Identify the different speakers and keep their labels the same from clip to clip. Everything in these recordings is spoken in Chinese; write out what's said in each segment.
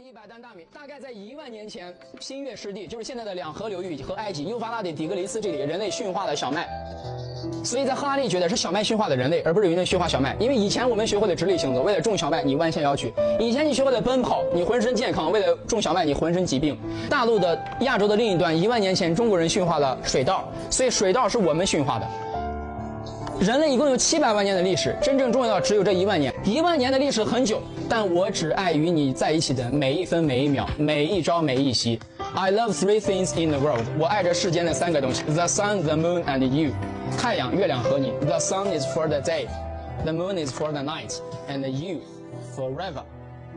Speaker 1: 一百担大米，大概在一万年前，新月湿地就是现在的两河流域和埃及幼发拉底、底格里斯这里，人类驯化了小麦。所以在赫拉利觉得是小麦驯化的人类，而不是人类驯化小麦。因为以前我们学会了直立行走，为了种小麦你弯下腰去；以前你学会了奔跑，你浑身健康，为了种小麦你浑身疾病。大陆的亚洲的另一端，一万年前中国人驯化了水稻，所以水稻是我们驯化的。人类一共有七百万年的历史，真正重要的只有这一万年。一万年的历史很久，但我只爱与你在一起的每一分每一秒，每一朝每一夕。I love three things in the world。我爱着世间的三个东西：the sun, the moon, and you。太阳、月亮和你。The sun is for the day, the moon is for the night, and you forever。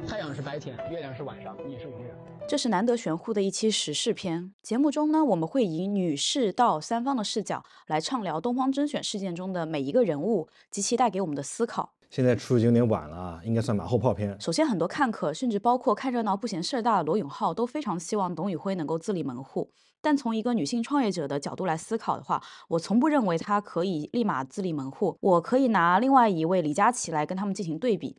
Speaker 1: 太阳是白天，月亮是晚上，你是永远。
Speaker 2: 这是难得玄乎的一期时事篇节目中呢，我们会以女士到三方的视角来畅聊东方甄选事件中的每一个人物及其带给我们的思考。
Speaker 3: 现在出已经有点晚了啊，应该算马后炮片。
Speaker 2: 首先，很多看客，甚至包括看热闹不嫌事儿大的罗永浩，都非常希望董宇辉能够自立门户。但从一个女性创业者的角度来思考的话，我从不认为她可以立马自立门户。我可以拿另外一位李佳琦来跟他们进行对比。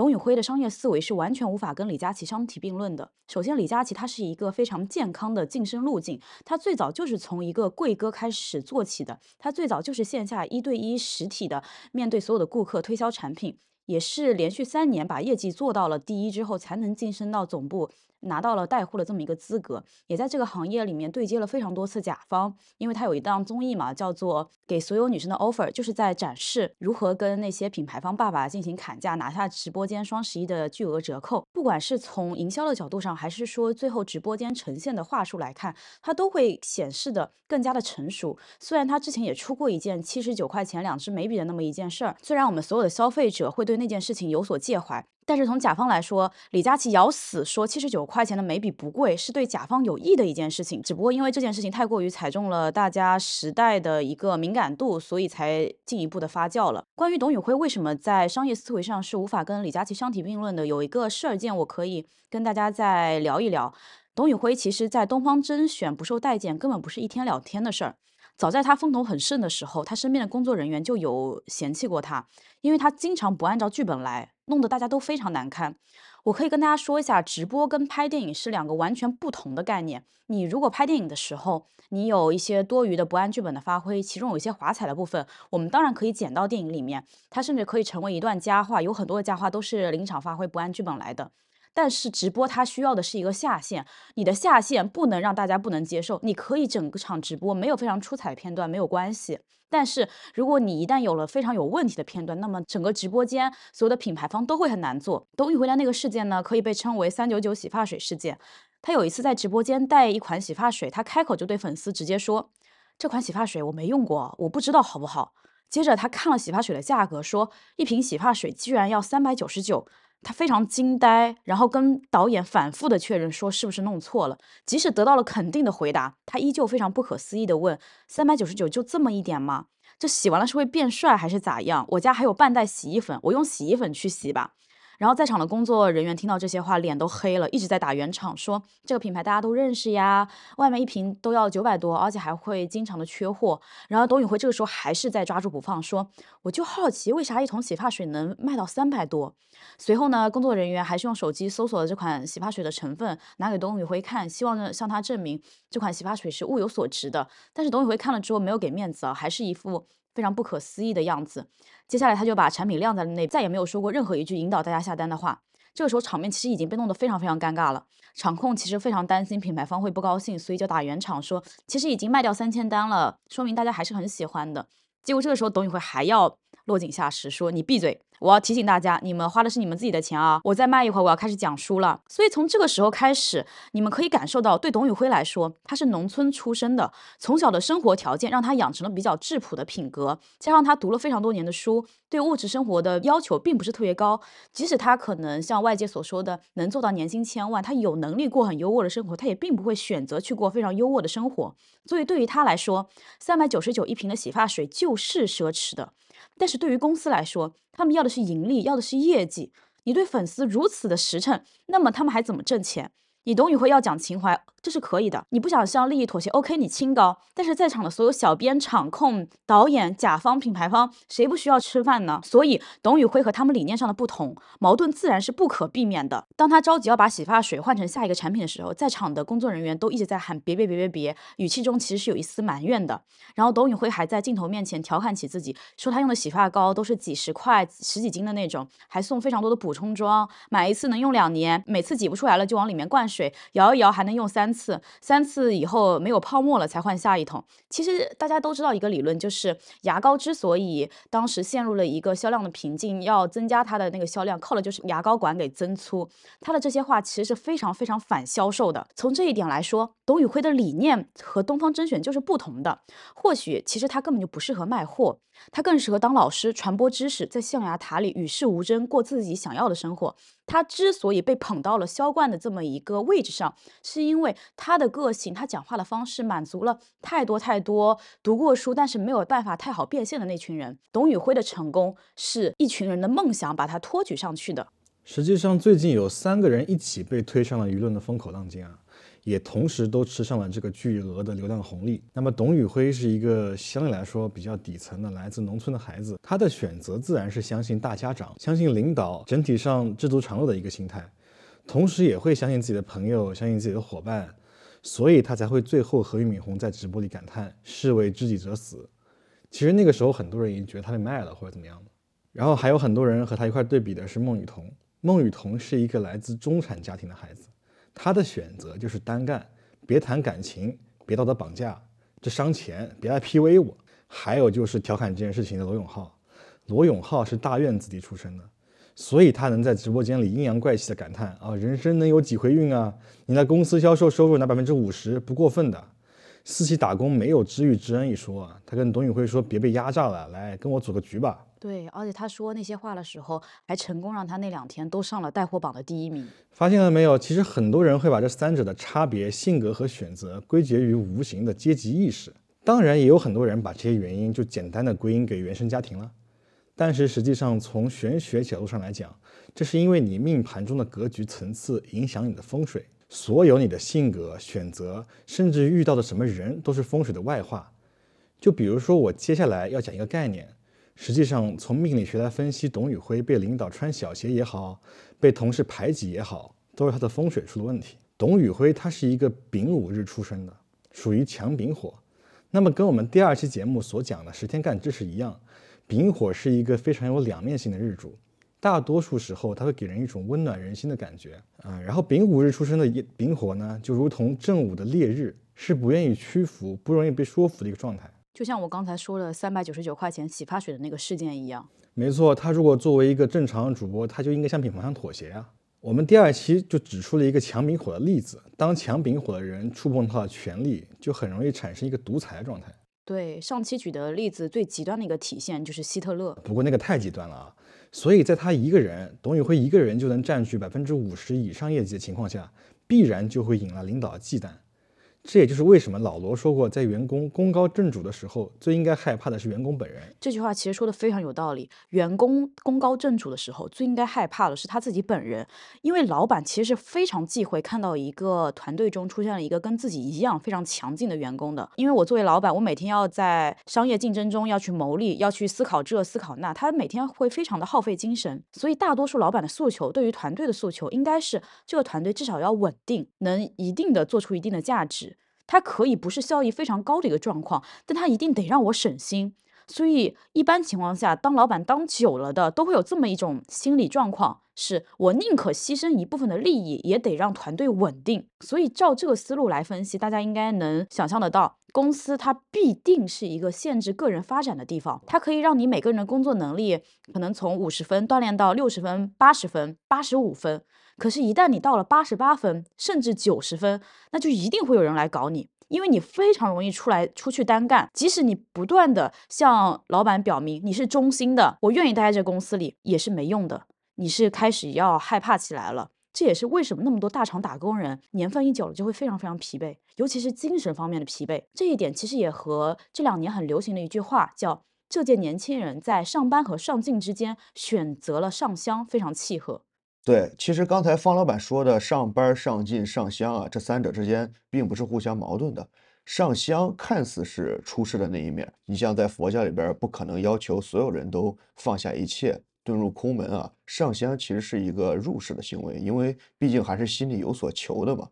Speaker 2: 董宇辉的商业思维是完全无法跟李佳琦相提并论的。首先，李佳琦他是一个非常健康的晋升路径，他最早就是从一个贵哥开始做起的，他最早就是线下一对一实体的面对所有的顾客推销产品，也是连续三年把业绩做到了第一之后，才能晋升到总部。拿到了带货的这么一个资格，也在这个行业里面对接了非常多次甲方，因为他有一档综艺嘛，叫做《给所有女生的 offer》，就是在展示如何跟那些品牌方爸爸进行砍价，拿下直播间双十一的巨额折扣。不管是从营销的角度上，还是说最后直播间呈现的话术来看，它都会显示的更加的成熟。虽然他之前也出过一件七十九块钱两支眉笔的那么一件事儿，虽然我们所有的消费者会对那件事情有所介怀。但是从甲方来说，李佳琦咬死说七十九块钱的眉笔不贵，是对甲方有益的一件事情。只不过因为这件事情太过于踩中了大家时代的一个敏感度，所以才进一步的发酵了。关于董宇辉为什么在商业思维上是无法跟李佳琦相提并论的，有一个事儿件我可以跟大家再聊一聊。董宇辉其实在东方甄选不受待见，根本不是一天两天的事儿。早在他风头很盛的时候，他身边的工作人员就有嫌弃过他，因为他经常不按照剧本来，弄得大家都非常难堪。我可以跟大家说一下，直播跟拍电影是两个完全不同的概念。你如果拍电影的时候，你有一些多余的不按剧本的发挥，其中有一些华彩的部分，我们当然可以剪到电影里面，它甚至可以成为一段佳话。有很多的佳话都是临场发挥，不按剧本来的。但是直播它需要的是一个下限，你的下限不能让大家不能接受。你可以整个场直播没有非常出彩的片段没有关系，但是如果你一旦有了非常有问题的片段，那么整个直播间所有的品牌方都会很难做。董宇辉的那个事件呢，可以被称为“三九九洗发水事件”。他有一次在直播间带一款洗发水，他开口就对粉丝直接说：“这款洗发水我没用过，我不知道好不好。”接着他看了洗发水的价格，说一瓶洗发水居然要三百九十九。他非常惊呆，然后跟导演反复的确认说是不是弄错了。即使得到了肯定的回答，他依旧非常不可思议的问：三百九十九就这么一点吗？这洗完了是会变帅还是咋样？我家还有半袋洗衣粉，我用洗衣粉去洗吧。然后在场的工作人员听到这些话，脸都黑了，一直在打圆场，说这个品牌大家都认识呀，外面一瓶都要九百多，而且还会经常的缺货。然后董宇辉这个时候还是在抓住不放，说我就好奇，为啥一桶洗发水能卖到三百多？随后呢，工作人员还是用手机搜索了这款洗发水的成分，拿给董宇辉看，希望呢向他证明这款洗发水是物有所值的。但是董宇辉看了之后没有给面子啊，还是一副。非常不可思议的样子。接下来他就把产品晾在了那，再也没有说过任何一句引导大家下单的话。这个时候场面其实已经被弄得非常非常尴尬了。场控其实非常担心品牌方会不高兴，所以就打圆场说，其实已经卖掉三千单了，说明大家还是很喜欢的。结果这个时候董宇辉还要落井下石，说你闭嘴。我要提醒大家，你们花的是你们自己的钱啊！我再卖一会儿，我要开始讲书了。所以从这个时候开始，你们可以感受到，对董宇辉来说，他是农村出身的，从小的生活条件让他养成了比较质朴的品格，加上他读了非常多年的书，对物质生活的要求并不是特别高。即使他可能像外界所说的能做到年薪千万，他有能力过很优渥的生活，他也并不会选择去过非常优渥的生活。所以对于他来说，三百九十九一瓶的洗发水就是奢侈的。但是对于公司来说，他们要的是盈利，要的是业绩。你对粉丝如此的实诚，那么他们还怎么挣钱？你董宇辉要讲情怀，这是可以的。你不想向利益妥协，OK，你清高。但是在场的所有小编、场控、导演、甲方、品牌方，谁不需要吃饭呢？所以董宇辉和他们理念上的不同，矛盾自然是不可避免的。当他着急要把洗发水换成下一个产品的时候，在场的工作人员都一直在喊别别别别别，语气中其实是有一丝埋怨的。然后董宇辉还在镜头面前调侃起自己，说他用的洗发膏都是几十块、十几斤的那种，还送非常多的补充装，买一次能用两年，每次挤不出来了就往里面灌水。摇一摇还能用三次，三次以后没有泡沫了才换下一桶。其实大家都知道一个理论，就是牙膏之所以当时陷入了一个销量的瓶颈，要增加它的那个销量，靠的就是牙膏管给增粗。他的这些话其实是非常非常反销售的。从这一点来说，董宇辉的理念和东方甄选就是不同的。或许其实他根本就不适合卖货，他更适合当老师传播知识，在象牙塔里与世无争，过自己想要的生活。他之所以被捧到了销冠的这么一个位置上，是因为他的个性，他讲话的方式满足了太多太多读过书但是没有办法太好变现的那群人。董宇辉的成功是一群人的梦想把他托举上去的。
Speaker 3: 实际上，最近有三个人一起被推上了舆论的风口浪尖啊。也同时都吃上了这个巨额的流量红利。那么董宇辉是一个相对来说比较底层的来自农村的孩子，他的选择自然是相信大家长、相信领导，整体上知足常乐的一个心态，同时也会相信自己的朋友、相信自己的伙伴，所以他才会最后和俞敏洪在直播里感叹“士为知己者死”。其实那个时候很多人已经觉得他被卖了或者怎么样的。然后还有很多人和他一块对比的是孟雨桐，孟雨桐是一个来自中产家庭的孩子。他的选择就是单干，别谈感情，别道德绑架，这伤钱，别来 PUA 我。还有就是调侃这件事情的罗永浩，罗永浩是大院子弟出身的，所以他能在直播间里阴阳怪气的感叹啊，人生能有几回运啊？你在公司销售收入拿百分之五十，不过分的。私企打工没有知遇之恩一说啊，他跟董宇辉说别被压榨了，来跟我组个局吧。
Speaker 2: 对，而且他说那些话的时候，还成功让他那两天都上了带货榜的第一名。
Speaker 3: 发现了没有？其实很多人会把这三者的差别、性格和选择归结于无形的阶级意识。当然，也有很多人把这些原因就简单的归因给原生家庭了。但是实际上，从玄学角度上来讲，这是因为你命盘中的格局层次影响你的风水。所有你的性格、选择，甚至遇到的什么人，都是风水的外化。就比如说，我接下来要讲一个概念。实际上，从命理学来分析，董宇辉被领导穿小鞋也好，被同事排挤也好，都是他的风水出了问题。董宇辉他是一个丙午日出生的，属于强丙火。那么跟我们第二期节目所讲的十天干知识一样，丙火是一个非常有两面性的日主，大多数时候他会给人一种温暖人心的感觉啊。然后丙午日出生的丙火呢，就如同正午的烈日，是不愿意屈服、不容易被说服的一个状态。
Speaker 2: 就像我刚才说的三百九十九块钱洗发水的那个事件一样，
Speaker 3: 没错，他如果作为一个正常主播，他就应该向品牌方妥协啊。我们第二期就指出了一个强丙火的例子，当强丙火的人触碰到了权力，就很容易产生一个独裁的状态。
Speaker 2: 对，上期举的例子最极端的一个体现就是希特勒，
Speaker 3: 不过那个太极端了啊。所以在他一个人，董宇辉一个人就能占据百分之五十以上业绩的情况下，必然就会引来领导的忌惮。这也就是为什么老罗说过，在员工功高震主的时候，最应该害怕的是员工本人。
Speaker 2: 这句话其实说的非常有道理。员工功高震主的时候，最应该害怕的是他自己本人，因为老板其实是非常忌讳看到一个团队中出现了一个跟自己一样非常强劲的员工的。因为我作为老板，我每天要在商业竞争中要去谋利，要去思考这思考那，他每天会非常的耗费精神。所以大多数老板的诉求，对于团队的诉求，应该是这个团队至少要稳定，能一定的做出一定的价值。它可以不是效益非常高的一个状况，但它一定得让我省心。所以一般情况下，当老板当久了的，都会有这么一种心理状况：是我宁可牺牲一部分的利益，也得让团队稳定。所以照这个思路来分析，大家应该能想象得到，公司它必定是一个限制个人发展的地方。它可以让你每个人的工作能力可能从五十分锻炼到六十分、八十分、八十五分。可是，一旦你到了八十八分，甚至九十分，那就一定会有人来搞你，因为你非常容易出来出去单干。即使你不断的向老板表明你是忠心的，我愿意待在这公司里，也是没用的。你是开始要害怕起来了。这也是为什么那么多大厂打工人年份一久了就会非常非常疲惫，尤其是精神方面的疲惫。这一点其实也和这两年很流行的一句话叫“这届年轻人在上班和上进之间选择了上香”非常契合。
Speaker 4: 对，其实刚才方老板说的上班、上进、上香啊，这三者之间并不是互相矛盾的。上香看似是出世的那一面，你像在佛教里边，不可能要求所有人都放下一切，遁入空门啊。上香其实是一个入世的行为，因为毕竟还是心里有所求的嘛。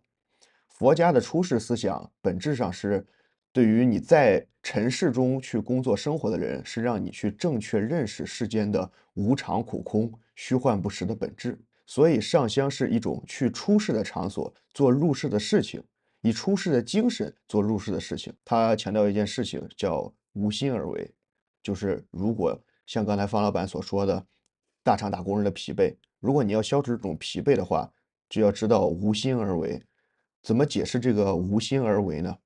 Speaker 4: 佛家的出世思想本质上是对于你在尘世中去工作生活的人，是让你去正确认识世间的无常、苦空、虚幻不实的本质。所以上香是一种去出世的场所做入世的事情。以出世的精神做入世的事情，他强调一件事情叫无心而为，就是如果像刚才方老板所说的，大厂打工人的疲惫，如果你要消除这种疲惫的话，就要知道无心而为。怎么解释这个无心而为呢？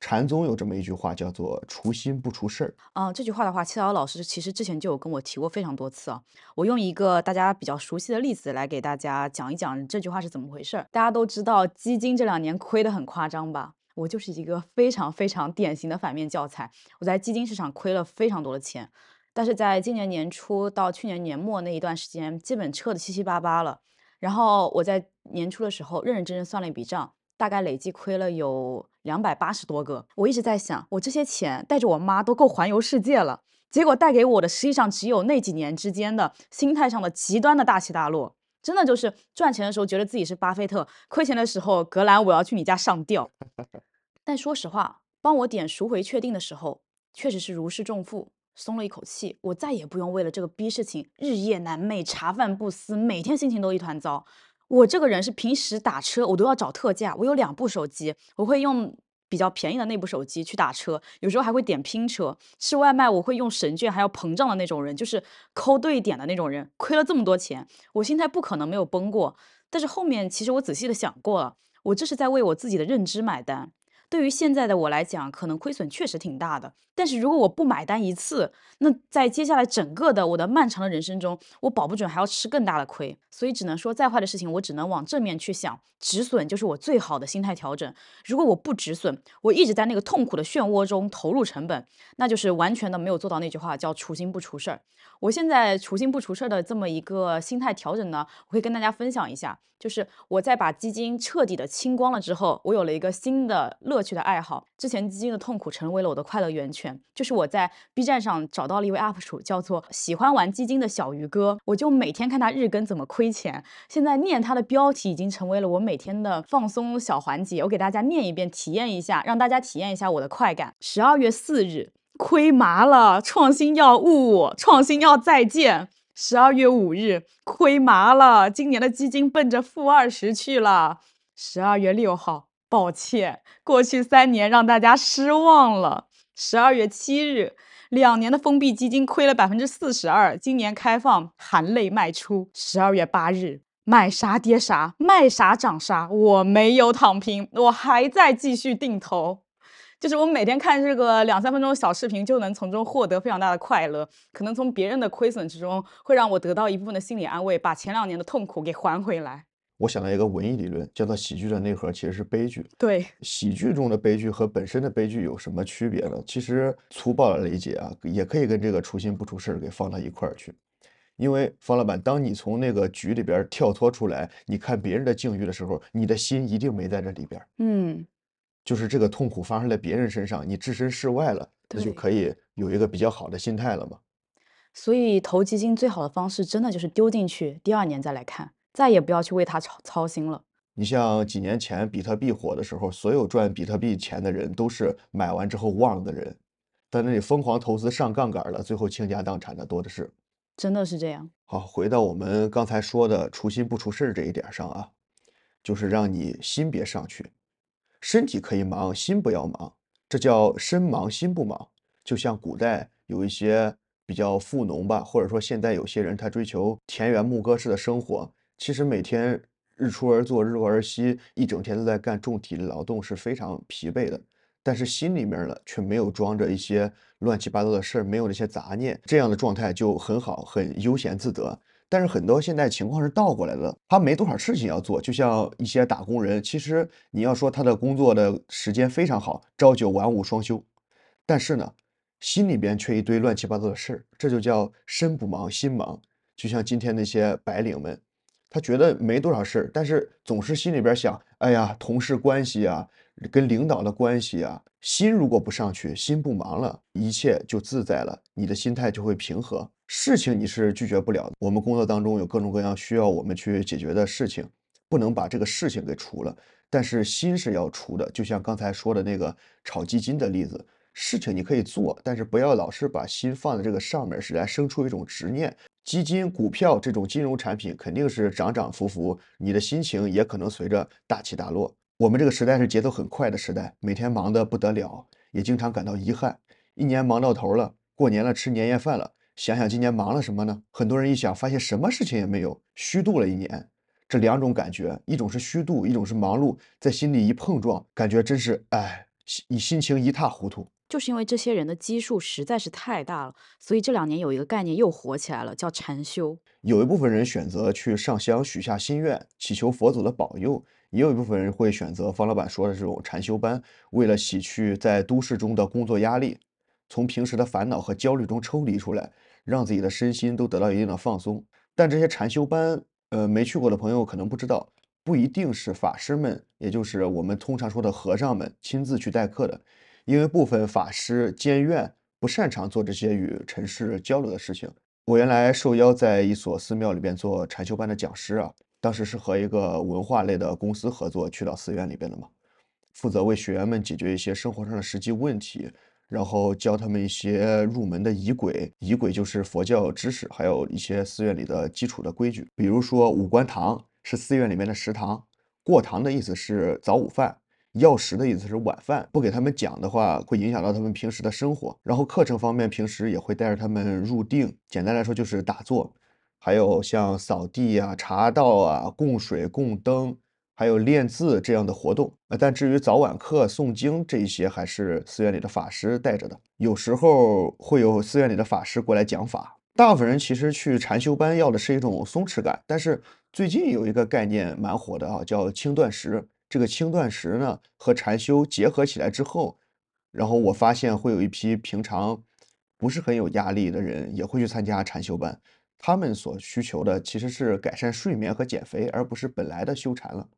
Speaker 4: 禅宗有这么一句话，叫做“除心不出事儿”。
Speaker 2: 嗯，这句话的话，七瑶老师其实之前就有跟我提过非常多次啊。我用一个大家比较熟悉的例子来给大家讲一讲这句话是怎么回事儿。大家都知道基金这两年亏得很夸张吧？我就是一个非常非常典型的反面教材。我在基金市场亏了非常多的钱，但是在今年年初到去年年末那一段时间，基本撤的七七八八了。然后我在年初的时候认认真真算了一笔账。大概累计亏了有两百八十多个，我一直在想，我这些钱带着我妈都够环游世界了，结果带给我的实际上只有那几年之间的心态上的极端的大起大落，真的就是赚钱的时候觉得自己是巴菲特，亏钱的时候格兰我要去你家上吊。但说实话，帮我点赎回确定的时候，确实是如释重负，松了一口气，我再也不用为了这个逼事情日夜难寐，茶饭不思，每天心情都一团糟。我这个人是平时打车我都要找特价，我有两部手机，我会用比较便宜的那部手机去打车，有时候还会点拼车。吃外卖我会用神券，还要膨胀的那种人，就是抠对点的那种人。亏了这么多钱，我心态不可能没有崩过。但是后面其实我仔细的想过了，我这是在为我自己的认知买单。对于现在的我来讲，可能亏损确实挺大的。但是如果我不买单一次，那在接下来整个的我的漫长的人生中，我保不准还要吃更大的亏。所以只能说，再坏的事情，我只能往正面去想，止损就是我最好的心态调整。如果我不止损，我一直在那个痛苦的漩涡中投入成本，那就是完全的没有做到那句话，叫除心不出事儿。我现在除心不出事儿的这么一个心态调整呢，我会跟大家分享一下。就是我在把基金彻底的清光了之后，我有了一个新的乐趣的爱好。之前基金的痛苦成为了我的快乐源泉。就是我在 B 站上找到了一位 UP 主，叫做喜欢玩基金的小鱼哥，我就每天看他日更怎么亏钱。现在念他的标题已经成为了我每天的放松小环节。我给大家念一遍，体验一下，让大家体验一下我的快感。十二月四日，亏麻了，创新药物，创新药再见。十二月五日，亏麻了，今年的基金奔着负二十去了。十二月六号，抱歉，过去三年让大家失望了。十二月七日，两年的封闭基金亏了百分之四十二，今年开放含泪卖出。十二月八日，买啥跌啥，卖啥涨啥，我没有躺平，我还在继续定投。就是我每天看这个两三分钟小视频，就能从中获得非常大的快乐。可能从别人的亏损之中，会让我得到一部分的心理安慰，把前两年的痛苦给还回来。
Speaker 4: 我想到一个文艺理论，叫做喜剧的内核其实是悲剧。
Speaker 2: 对，
Speaker 4: 喜剧中的悲剧和本身的悲剧有什么区别呢？其实粗暴的理解啊，也可以跟这个出心不出事给放到一块儿去。因为方老板，当你从那个局里边跳脱出来，你看别人的境遇的时候，你的心一定没在这里边。
Speaker 2: 嗯。
Speaker 4: 就是这个痛苦发生在别人身上，你置身事外了，那就可以有一个比较好的心态了嘛。
Speaker 2: 所以投基金最好的方式，真的就是丢进去，第二年再来看，再也不要去为它操操心了。
Speaker 4: 你像几年前比特币火的时候，所有赚比特币钱的人都是买完之后忘了的人，在那里疯狂投资上杠杆了，最后倾家荡产的多的是。
Speaker 2: 真的是这样。
Speaker 4: 好，回到我们刚才说的除心不出事这一点上啊，就是让你心别上去。身体可以忙，心不要忙，这叫身忙心不忙。就像古代有一些比较富农吧，或者说现在有些人他追求田园牧歌式的生活，其实每天日出而作，日落而息，一整天都在干重体力劳动，是非常疲惫的。但是心里面呢，却没有装着一些乱七八糟的事儿，没有那些杂念，这样的状态就很好，很悠闲自得。但是很多现在情况是倒过来的，他没多少事情要做，就像一些打工人，其实你要说他的工作的时间非常好，朝九晚五双休，但是呢，心里边却一堆乱七八糟的事儿，这就叫身不忙心忙。就像今天那些白领们，他觉得没多少事儿，但是总是心里边想，哎呀，同事关系啊，跟领导的关系啊，心如果不上去，心不忙了，一切就自在了，你的心态就会平和。事情你是拒绝不了的，我们工作当中有各种各样需要我们去解决的事情，不能把这个事情给除了，但是心是要除的。就像刚才说的那个炒基金的例子，事情你可以做，但是不要老是把心放在这个上面，是来生出一种执念。基金、股票这种金融产品肯定是涨涨浮浮，你的心情也可能随着大起大落。我们这个时代是节奏很快的时代，每天忙得不得了，也经常感到遗憾。一年忙到头了，过年了，吃年夜饭了，想想今年忙了什么呢？很多人一想，发现什么事情也没有，虚度了一年。这两种感觉，一种是虚度，一种是忙碌，在心里一碰撞，感觉真是哎，你心情一塌糊涂。
Speaker 2: 就是因为这些人的基数实在是太大了，所以这两年有一个概念又火起来了，叫禅修。
Speaker 4: 有一部分人选择去上香许下心愿，祈求佛祖的保佑；也有一部分人会选择方老板说的这种禅修班，为了洗去在都市中的工作压力，从平时的烦恼和焦虑中抽离出来，让自己的身心都得到一定的放松。但这些禅修班，呃，没去过的朋友可能不知道，不一定是法师们，也就是我们通常说的和尚们亲自去代课的。因为部分法师监院不擅长做这些与尘世交流的事情。我原来受邀在一所寺庙里边做禅修班的讲师啊，当时是和一个文化类的公司合作，去到寺院里边的嘛，负责为学员们解决一些生活上的实际问题，然后教他们一些入门的仪轨。仪轨就是佛教知识，还有一些寺院里的基础的规矩。比如说五官堂是寺院里面的食堂，过堂的意思是早午饭。药食的意思是晚饭，不给他们讲的话，会影响到他们平时的生活。然后课程方面，平时也会带着他们入定，简单来说就是打坐，还有像扫地啊、茶道啊、供水、供灯，还有练字这样的活动。但至于早晚课、诵经这一些，还是寺院里的法师带着的。有时候会有寺院里的法师过来讲法。大部分人其实去禅修班要的是一种松弛感，但是最近有一个概念蛮火的啊，叫轻断食。这个轻断食呢和禅修结合起来之后，然后我发现会有一批平常不是很有压力的人也会去参加禅修班，他们所需求的其实是改善睡眠和减肥，而不是本来的修禅了。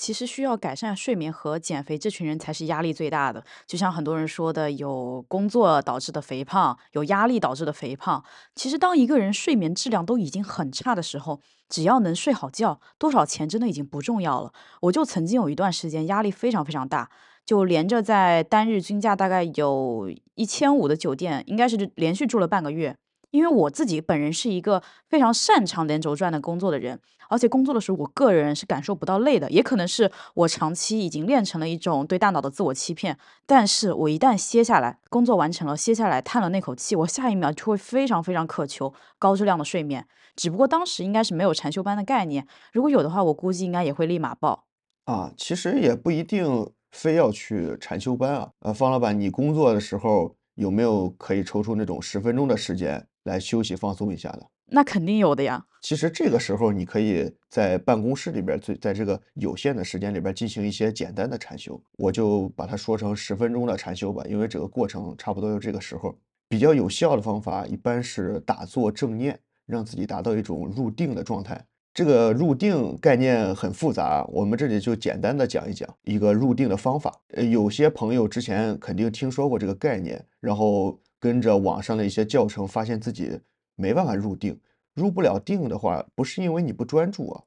Speaker 2: 其实需要改善睡眠和减肥，这群人才是压力最大的。就像很多人说的，有工作导致的肥胖，有压力导致的肥胖。其实当一个人睡眠质量都已经很差的时候，只要能睡好觉，多少钱真的已经不重要了。我就曾经有一段时间压力非常非常大，就连着在单日均价大概有一千五的酒店，应该是连续住了半个月。因为我自己本人是一个非常擅长连轴转的工作的人，而且工作的时候，我个人是感受不到累的，也可能是我长期已经练成了一种对大脑的自我欺骗。但是我一旦歇下来，工作完成了，歇下来叹了那口气，我下一秒就会非常非常渴求高质量的睡眠。只不过当时应该是没有禅修班的概念，如果有的话，我估计应该也会立马报。
Speaker 4: 啊，其实也不一定非要去禅修班啊。呃，方老板，你工作的时候有没有可以抽出那种十分钟的时间？来休息放松一下的，
Speaker 2: 那肯定有的呀。
Speaker 4: 其实这个时候，你可以在办公室里边，最在这个有限的时间里边进行一些简单的禅修。我就把它说成十分钟的禅修吧，因为整个过程差不多就这个时候。比较有效的方法一般是打坐正念，让自己达到一种入定的状态。这个入定概念很复杂，我们这里就简单的讲一讲一个入定的方法。呃，有些朋友之前肯定听说过这个概念，然后。跟着网上的一些教程，发现自己没办法入定，入不了定的话，不是因为你不专注啊，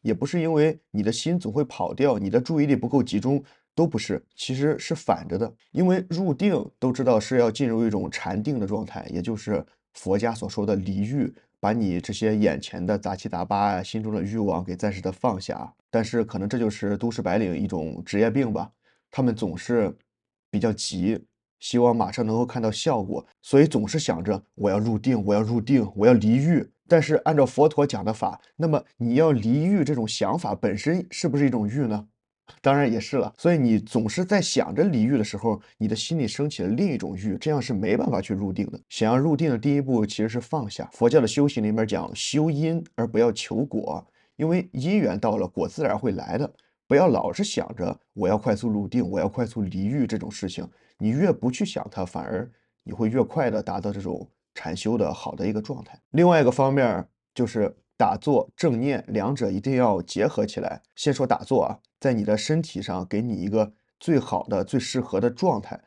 Speaker 4: 也不是因为你的心总会跑掉，你的注意力不够集中，都不是，其实是反着的。因为入定都知道是要进入一种禅定的状态，也就是佛家所说的离欲，把你这些眼前的杂七杂八啊，心中的欲望给暂时的放下。但是可能这就是都市白领一种职业病吧，他们总是比较急。希望马上能够看到效果，所以总是想着我要入定，我要入定，我要离欲。但是按照佛陀讲的法，那么你要离欲这种想法本身是不是一种欲呢？当然也是了。所以你总是在想着离欲的时候，你的心里升起了另一种欲，这样是没办法去入定的。想要入定的第一步其实是放下。佛教的修行里面讲修因而不要求果，因为因缘到了，果自然会来的。不要老是想着我要快速入定，我要快速离欲这种事情。你越不去想它，反而你会越快的达到这种禅修的好的一个状态。另外一个方面就是打坐、正念两者一定要结合起来。先说打坐啊，在你的身体上给你一个最好的、最适合的状态。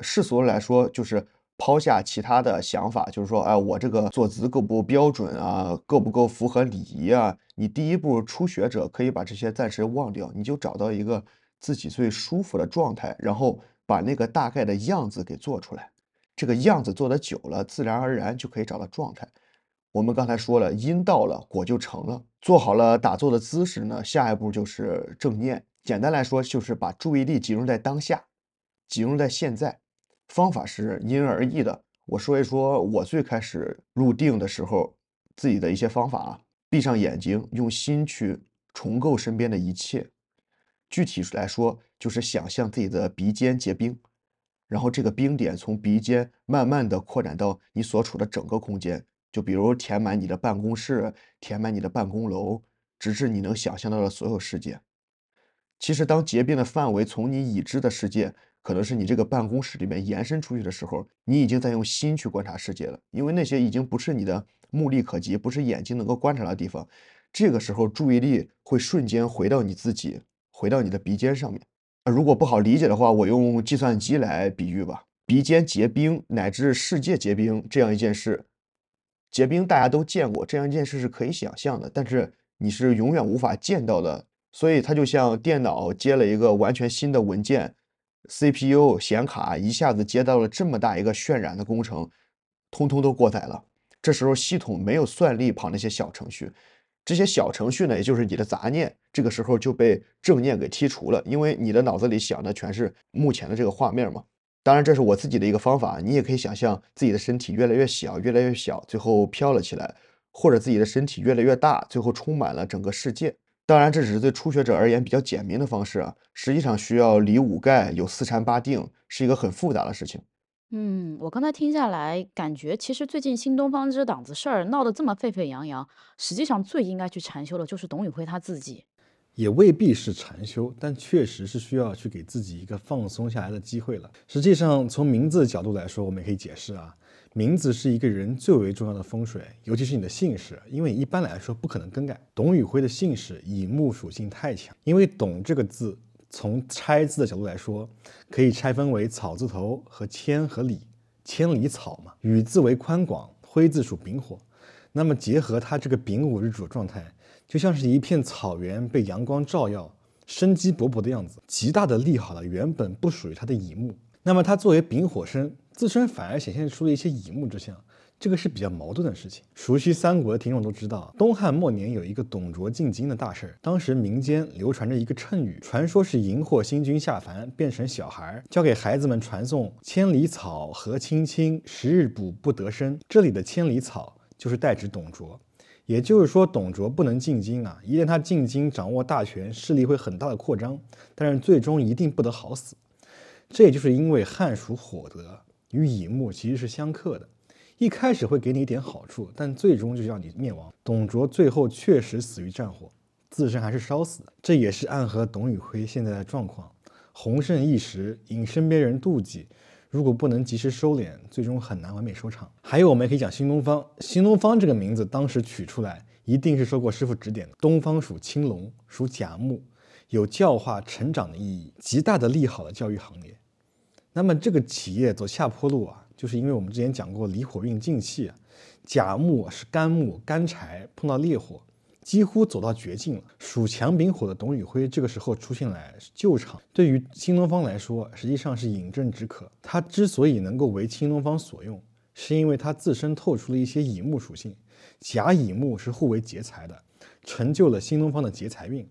Speaker 4: 世俗来说，就是抛下其他的想法，就是说，哎，我这个坐姿够不够标准啊，够不够符合礼仪啊？你第一步初学者可以把这些暂时忘掉，你就找到一个自己最舒服的状态，然后把那个大概的样子给做出来。这个样子做的久了，自然而然就可以找到状态。我们刚才说了，因到了果就成了。做好了打坐的姿势呢，下一步就是正念。简单来说，就是把注意力集中在当下，集中在现在。方法是因人而异的。我说一说我最开始入定的时候自己的一些方法啊。闭上眼睛，用心去重构身边的一切。具体来说，就是想象自己的鼻尖结冰。然后这个冰点从鼻尖慢慢的扩展到你所处的整个空间，就比如填满你的办公室，填满你的办公楼，直至你能想象到的所有世界。其实，当结冰的范围从你已知的世界，可能是你这个办公室里面延伸出去的时候，你已经在用心去观察世界了，因为那些已经不是你的目力可及，不是眼睛能够观察的地方。这个时候，注意力会瞬间回到你自己，回到你的鼻尖上面啊。如果不好理解的话，我用计算机来比喻吧。鼻尖结冰乃至世界结冰这样一件事，结冰大家都见过，这样一件事是可以想象的，但是你是永远无法见到的。所以它就像电脑接了一个完全新的文件，CPU 显卡一下子接到了这么大一个渲染的工程，通通都过载了。这时候系统没有算力跑那些小程序。这些小程序呢，也就是你的杂念，这个时候就被正念给剔除了，因为你的脑子里想的全是目前的这个画面嘛。当然，这是我自己的一个方法，你也可以想象自己的身体越来越小，越来越小，最后飘了起来，或者自己的身体越来越大，最后充满了整个世界。当然，这只是对初学者而言比较简明的方式啊，实际上需要理五盖，有四禅八定，是一个很复杂的事情。
Speaker 2: 嗯，我刚才听下来，感觉其实最近新东方这档子事儿闹得这么沸沸扬扬，实际上最应该去禅修的就是董宇辉他自己。
Speaker 3: 也未必是禅修，但确实是需要去给自己一个放松下来的机会了。实际上，从名字的角度来说，我们也可以解释啊，名字是一个人最为重要的风水，尤其是你的姓氏，因为一般来说不可能更改。董宇辉的姓氏乙木属性太强，因为“董”这个字。从拆字的角度来说，可以拆分为草字头和千和里，千里草嘛。宇字为宽广，辉字属丙火，那么结合它这个丙午日主的状态，就像是一片草原被阳光照耀，生机勃勃的样子，极大的利好了原本不属于它的乙木。那么它作为丙火生，自身反而显现出了一些乙木之象。这个是比较矛盾的事情。熟悉三国的听众都知道，东汉末年有一个董卓进京的大事儿。当时民间流传着一个谶语，传说是荧惑星君下凡变成小孩，教给孩子们传送“千里草何青青，十日补不得生”。这里的千里草就是代指董卓，也就是说董卓不能进京啊。一旦他进京，掌握大权，势力会很大的扩张，但是最终一定不得好死。这也就是因为汉属火德，与乙木其实是相克的。一开始会给你一点好处，但最终就让你灭亡。董卓最后确实死于战火，自身还是烧死的，这也是暗合董宇辉现在的状况。红盛一时，引身边人妒忌，如果不能及时收敛，最终很难完美收场。还有，我们也可以讲新东方。新东方这个名字当时取出来，一定是受过师傅指点的。东方属青龙，属甲木，有教化成长的意义，极大的利好了教育行业。那么这个企业走下坡路啊。就是因为我们之前讲过离火运进气，甲木是干木干柴，碰到烈火，几乎走到绝境了。属强丙火的董宇辉这个时候出现来救场，对于新东方来说，实际上是饮鸩止渴。他之所以能够为新东方所用，是因为他自身透出了一些乙木属性，甲乙木是互为劫财的，成就了新东方的劫财运，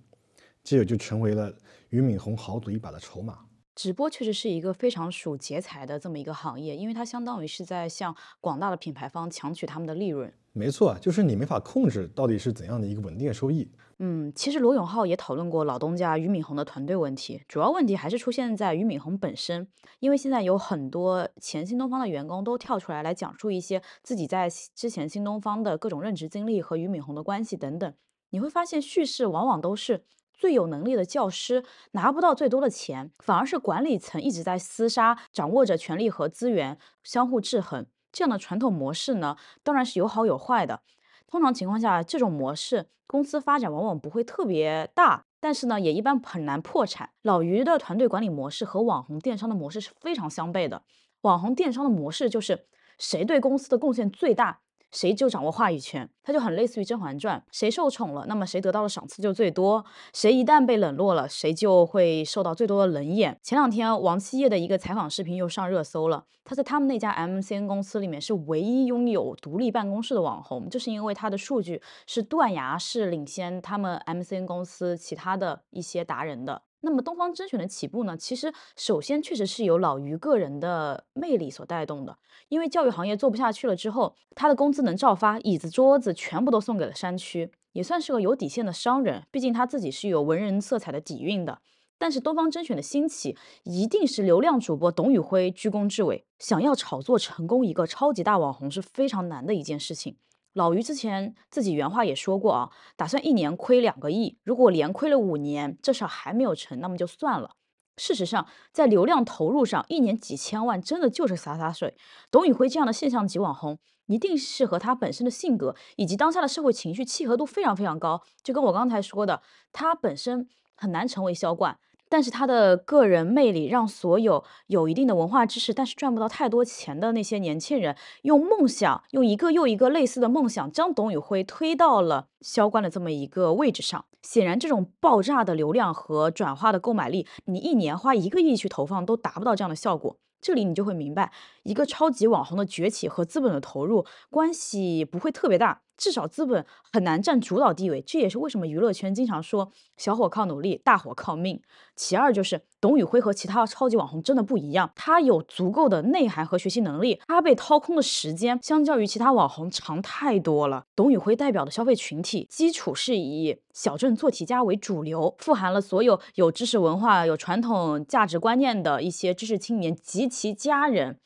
Speaker 3: 这也就成为了俞敏洪豪赌一把的筹码。
Speaker 2: 直播确实是一个非常属劫财的这么一个行业，因为它相当于是在向广大的品牌方强取他们的利润。
Speaker 3: 没错，就是你没法控制到底是怎样的一个稳定收益。
Speaker 2: 嗯，其实罗永浩也讨论过老东家俞敏洪的团队问题，主要问题还是出现在俞敏洪本身，因为现在有很多前新东方的员工都跳出来来讲述一些自己在之前新东方的各种任职经历和俞敏洪的关系等等，你会发现叙事往往都是。最有能力的教师拿不到最多的钱，反而是管理层一直在厮杀，掌握着权力和资源，相互制衡。这样的传统模式呢，当然是有好有坏的。通常情况下，这种模式公司发展往往不会特别大，但是呢，也一般很难破产。老于的团队管理模式和网红电商的模式是非常相悖的。网红电商的模式就是谁对公司的贡献最大。谁就掌握话语权，它就很类似于《甄嬛传》，谁受宠了，那么谁得到的赏赐就最多；谁一旦被冷落了，谁就会受到最多的冷眼。前两天，王七叶的一个采访视频又上热搜了。他在他们那家 MCN 公司里面是唯一拥有独立办公室的网红，就是因为他的数据是断崖式领先他们 MCN 公司其他的一些达人的。那么东方甄选的起步呢，其实首先确实是由老于个人的魅力所带动的。因为教育行业做不下去了之后，他的工资能照发，椅子桌子全部都送给了山区，也算是个有底线的商人。毕竟他自己是有文人色彩的底蕴的。但是东方甄选的兴起，一定是流量主播董宇辉居功至伟。想要炒作成功一个超级大网红是非常难的一件事情。老于之前自己原话也说过啊，打算一年亏两个亿，如果连亏了五年，这事还没有成，那么就算了。事实上，在流量投入上，一年几千万真的就是洒洒水。董宇辉这样的现象级网红，一定是和他本身的性格以及当下的社会情绪契合度非常非常高。就跟我刚才说的，他本身很难成为销冠。但是他的个人魅力让所有有一定的文化知识，但是赚不到太多钱的那些年轻人，用梦想，用一个又一个类似的梦想，将董宇辉推到了销冠的这么一个位置上。显然，这种爆炸的流量和转化的购买力，你一年花一个亿去投放都达不到这样的效果。这里你就会明白，一个超级网红的崛起和资本的投入关系不会特别大。至少资本很难占主导地位，这也是为什么娱乐圈经常说小伙靠努力，大伙靠命。其二就是董宇辉和其他超级网红真的不一样，他有足够的内涵和学习能力，他被掏空的时间相较于其他网红长太多了。董宇辉代表的消费群体基础是以小镇做题家为主流，富含了所有有知识文化、有传统价值观念的一些知识青年及其家人。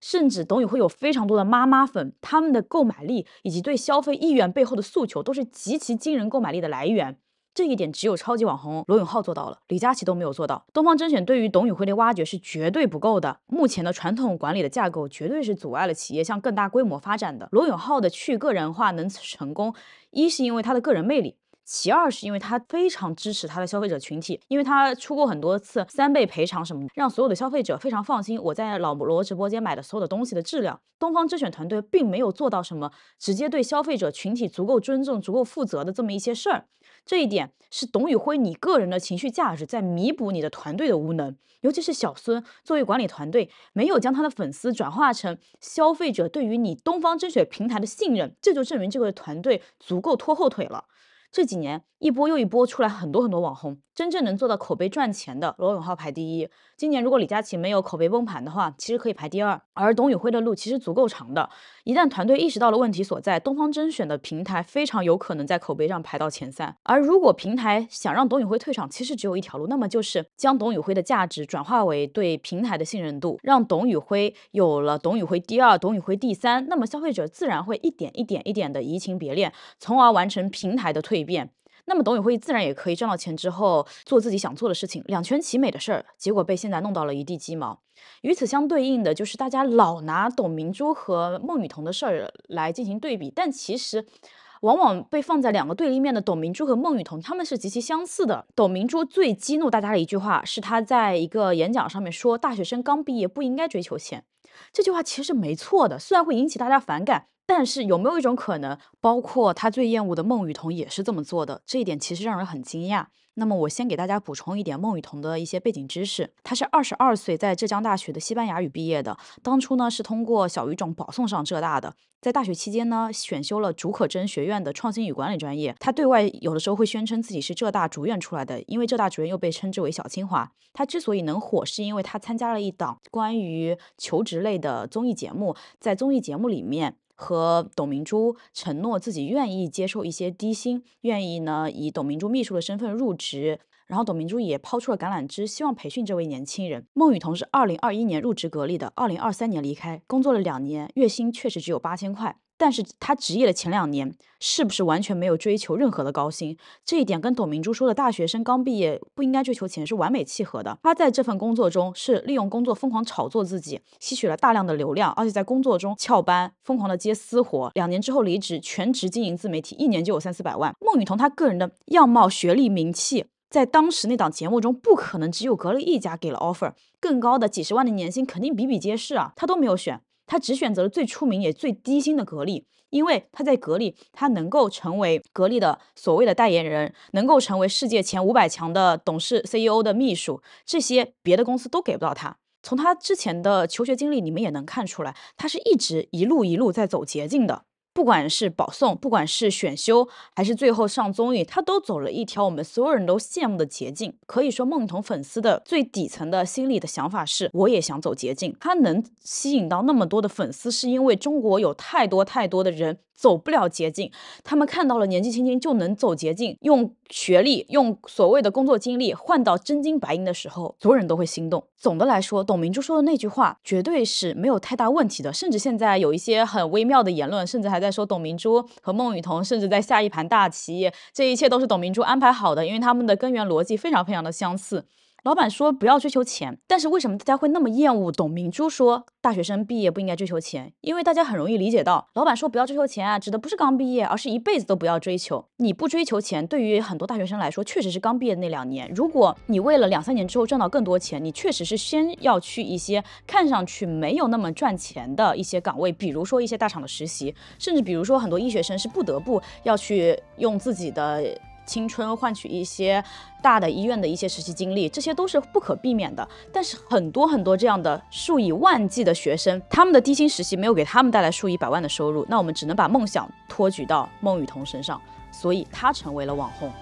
Speaker 2: 甚至董宇辉有非常多的妈妈粉，他们的购买力以及对消费意愿背后的诉求都是极其惊人购买力的来源。这一点只有超级网红罗永浩做到了，李佳琦都没有做到。东方甄选对于董宇辉的挖掘是绝对不够的，目前的传统管理的架构绝对是阻碍了企业向更大规模发展的。罗永浩的去个人化能成功，一是因为他的个人魅力。其二是因为他非常支持他的消费者群体，因为他出过很多次三倍赔偿什么的，让所有的消费者非常放心。我在老罗直播间买的所有的东西的质量，东方甄选团队并没有做到什么直接对消费者群体足够尊重、足够负责的这么一些事儿。这一点是董宇辉你个人的情绪价值在弥补你的团队的无能，尤其是小孙作为管理团队，没有将他的粉丝转化成消费者对于你东方甄选平台的信任，这就证明这个团队足够拖后腿了。这几年一波又一波出来很多很多网红，真正能做到口碑赚钱的罗永浩排第一。今年如果李佳琦没有口碑崩盘的话，其实可以排第二。而董宇辉的路其实足够长的，一旦团队意识到了问题所在，东方甄选的平台非常有可能在口碑上排到前三。而如果平台想让董宇辉退场，其实只有一条路，那么就是将董宇辉的价值转化为对平台的信任度，让董宇辉有了董宇辉第二、董宇辉第三，那么消费者自然会一点一点一点的移情别恋，从而完成平台的蜕变。那么董宇辉自然也可以赚到钱之后做自己想做的事情，两全其美的事儿，结果被现在弄到了一地鸡毛。与此相对应的就是大家老拿董明珠和孟雨桐的事儿来进行对比，但其实往往被放在两个对立面的董明珠和孟雨桐，他们是极其相似的。董明珠最激怒大家的一句话是她在一个演讲上面说：“大学生刚毕业不应该追求钱。”这句话其实没错的，虽然会引起大家反感。但是有没有一种可能，包括他最厌恶的孟雨桐也是这么做的？这一点其实让人很惊讶。那么我先给大家补充一点孟雨桐的一些背景知识。他是二十二岁在浙江大学的西班牙语毕业的，当初呢是通过小语种保送上浙大的。在大学期间呢，选修了竺可桢学院的创新与管理专业。他对外有的时候会宣称自己是浙大主院出来的，因为浙大主院又被称之为小清华。他之所以能火，是因为他参加了一档关于求职类的综艺节目，在综艺节目里面。和董明珠承诺自己愿意接受一些低薪，愿意呢以董明珠秘书的身份入职，然后董明珠也抛出了橄榄枝，希望培训这位年轻人。孟雨桐是二零二一年入职格力的，二零二三年离开，工作了两年，月薪确实只有八千块。但是他职业的前两年是不是完全没有追求任何的高薪？这一点跟董明珠说的大学生刚毕业不应该追求钱是完美契合的。他在这份工作中是利用工作疯狂炒作自己，吸取了大量的流量，而且在工作中翘班，疯狂的接私活。两年之后离职，全职经营自媒体，一年就有三四百万。孟雨桐她个人的样貌、学历、名气，在当时那档节目中不可能只有格力一家给了 offer，更高的几十万的年薪肯定比比皆是啊，他都没有选。他只选择了最出名也最低薪的格力，因为他在格力，他能够成为格力的所谓的代言人，能够成为世界前五百强的董事 CEO 的秘书，这些别的公司都给不到他。从他之前的求学经历，你们也能看出来，他是一直一路一路在走捷径的。不管是保送，不管是选修，还是最后上综艺，他都走了一条我们所有人都羡慕的捷径。可以说，孟童粉丝的最底层的心理的想法是，我也想走捷径。他能吸引到那么多的粉丝，是因为中国有太多太多的人。走不了捷径，他们看到了年纪轻轻就能走捷径，用学历、用所谓的工作经历换到真金白银的时候，所有人都会心动。总的来说，董明珠说的那句话绝对是没有太大问题的。甚至现在有一些很微妙的言论，甚至还在说董明珠和孟雨桐甚至在下一盘大棋，这一切都是董明珠安排好的，因为他们的根源逻辑非常非常的相似。老板说不要追求钱，但是为什么大家会那么厌恶董明珠说大学生毕业不应该追求钱？因为大家很容易理解到，老板说不要追求钱啊，指的不是刚毕业，而是一辈子都不要追求。你不追求钱，对于很多大学生来说，确实是刚毕业那两年。如果你为了两三年之后赚到更多钱，你确实是先要去一些看上去没有那么赚钱的一些岗位，比如说一些大厂的实习，甚至比如说很多医学生是不得不要去用自己的。青春换取一些大的医院的一些实习经历，这些都是不可避免的。但是很多很多这样的数以万计的学生，他们的低薪实习没有给他们带来数以百万的收入，那我们只能把梦想托举到孟雨桐身上，所以他成为了网红。